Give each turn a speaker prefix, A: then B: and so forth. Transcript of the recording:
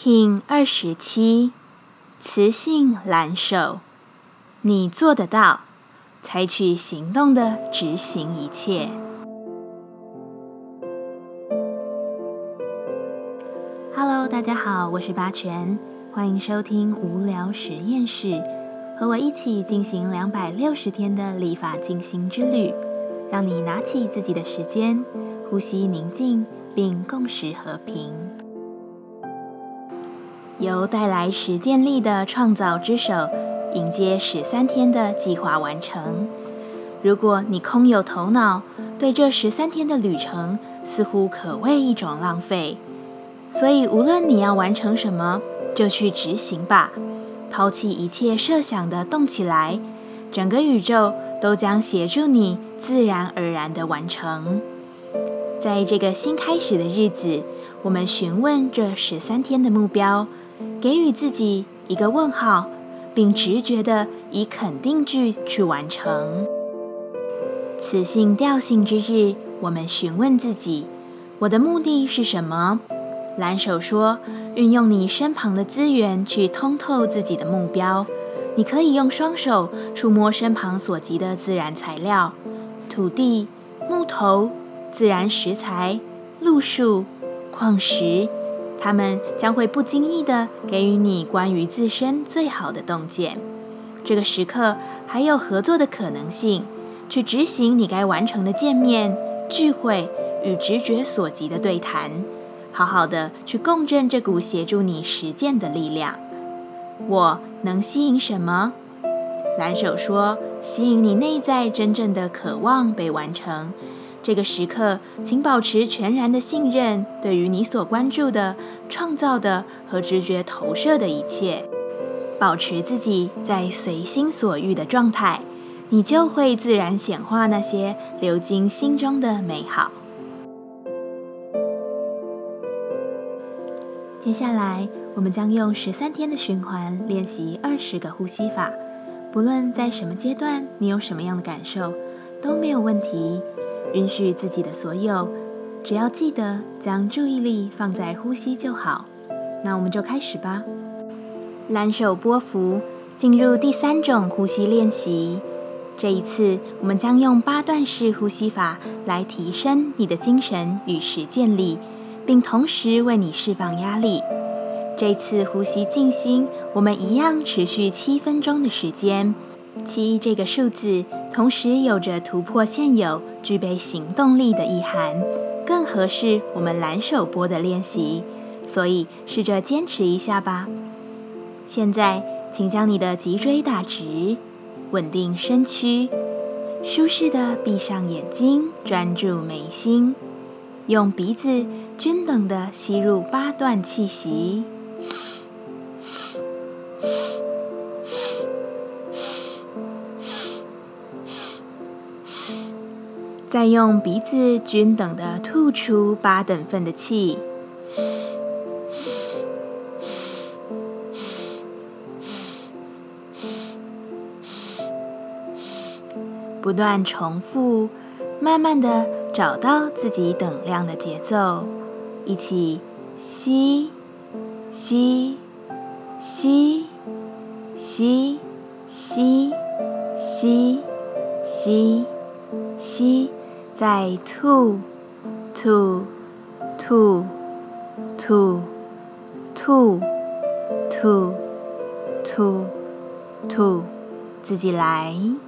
A: King 二十七，雌性蓝手，你做得到，采取行动的执行一切。Hello，大家好，我是八全，欢迎收听无聊实验室，和我一起进行两百六十天的立法进行之旅，让你拿起自己的时间，呼吸宁静，并共识和平。由带来实践力的创造之手，迎接十三天的计划完成。如果你空有头脑，对这十三天的旅程似乎可谓一种浪费。所以，无论你要完成什么，就去执行吧。抛弃一切设想的动起来，整个宇宙都将协助你自然而然的完成。在这个新开始的日子，我们询问这十三天的目标。给予自己一个问号，并直觉的以肯定句去完成。此性调性之日，我们询问自己：我的目的是什么？蓝手说：运用你身旁的资源去通透自己的目标。你可以用双手触摸身旁所及的自然材料：土地、木头、自然石材、路树、矿石。他们将会不经意地给予你关于自身最好的洞见。这个时刻还有合作的可能性，去执行你该完成的见面、聚会与直觉所及的对谈，好好的去共振这股协助你实践的力量。我能吸引什么？蓝手说：吸引你内在真正的渴望被完成。这个时刻，请保持全然的信任，对于你所关注的、创造的和直觉投射的一切，保持自己在随心所欲的状态，你就会自然显化那些流经心中的美好。接下来，我们将用十三天的循环练习二十个呼吸法。不论在什么阶段，你有什么样的感受，都没有问题。允许自己的所有，只要记得将注意力放在呼吸就好。那我们就开始吧。蓝手波幅，进入第三种呼吸练习。这一次，我们将用八段式呼吸法来提升你的精神与实践力，并同时为你释放压力。这次呼吸静心，我们一样持续七分钟的时间。七这个数字，同时有着突破现有。具备行动力的意涵，更合适我们蓝手波的练习，所以试着坚持一下吧。现在，请将你的脊椎打直，稳定身躯，舒适的闭上眼睛，专注眉心，用鼻子均等的吸入八段气息。用鼻子均等的吐出八等份的气，不断重复，慢慢的找到自己等量的节奏，一起吸，吸，吸，吸，吸，吸，吸，吸。by two, two, two, two, two, two, two, two，自己来。